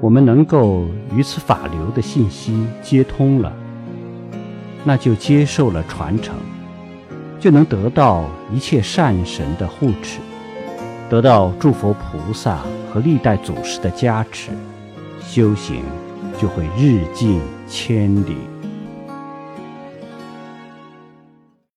我们能够与此法流的信息接通了那就接受了传承就能得到一切善神的护持得到诸佛菩萨和历代祖师的加持修行就会日进千里。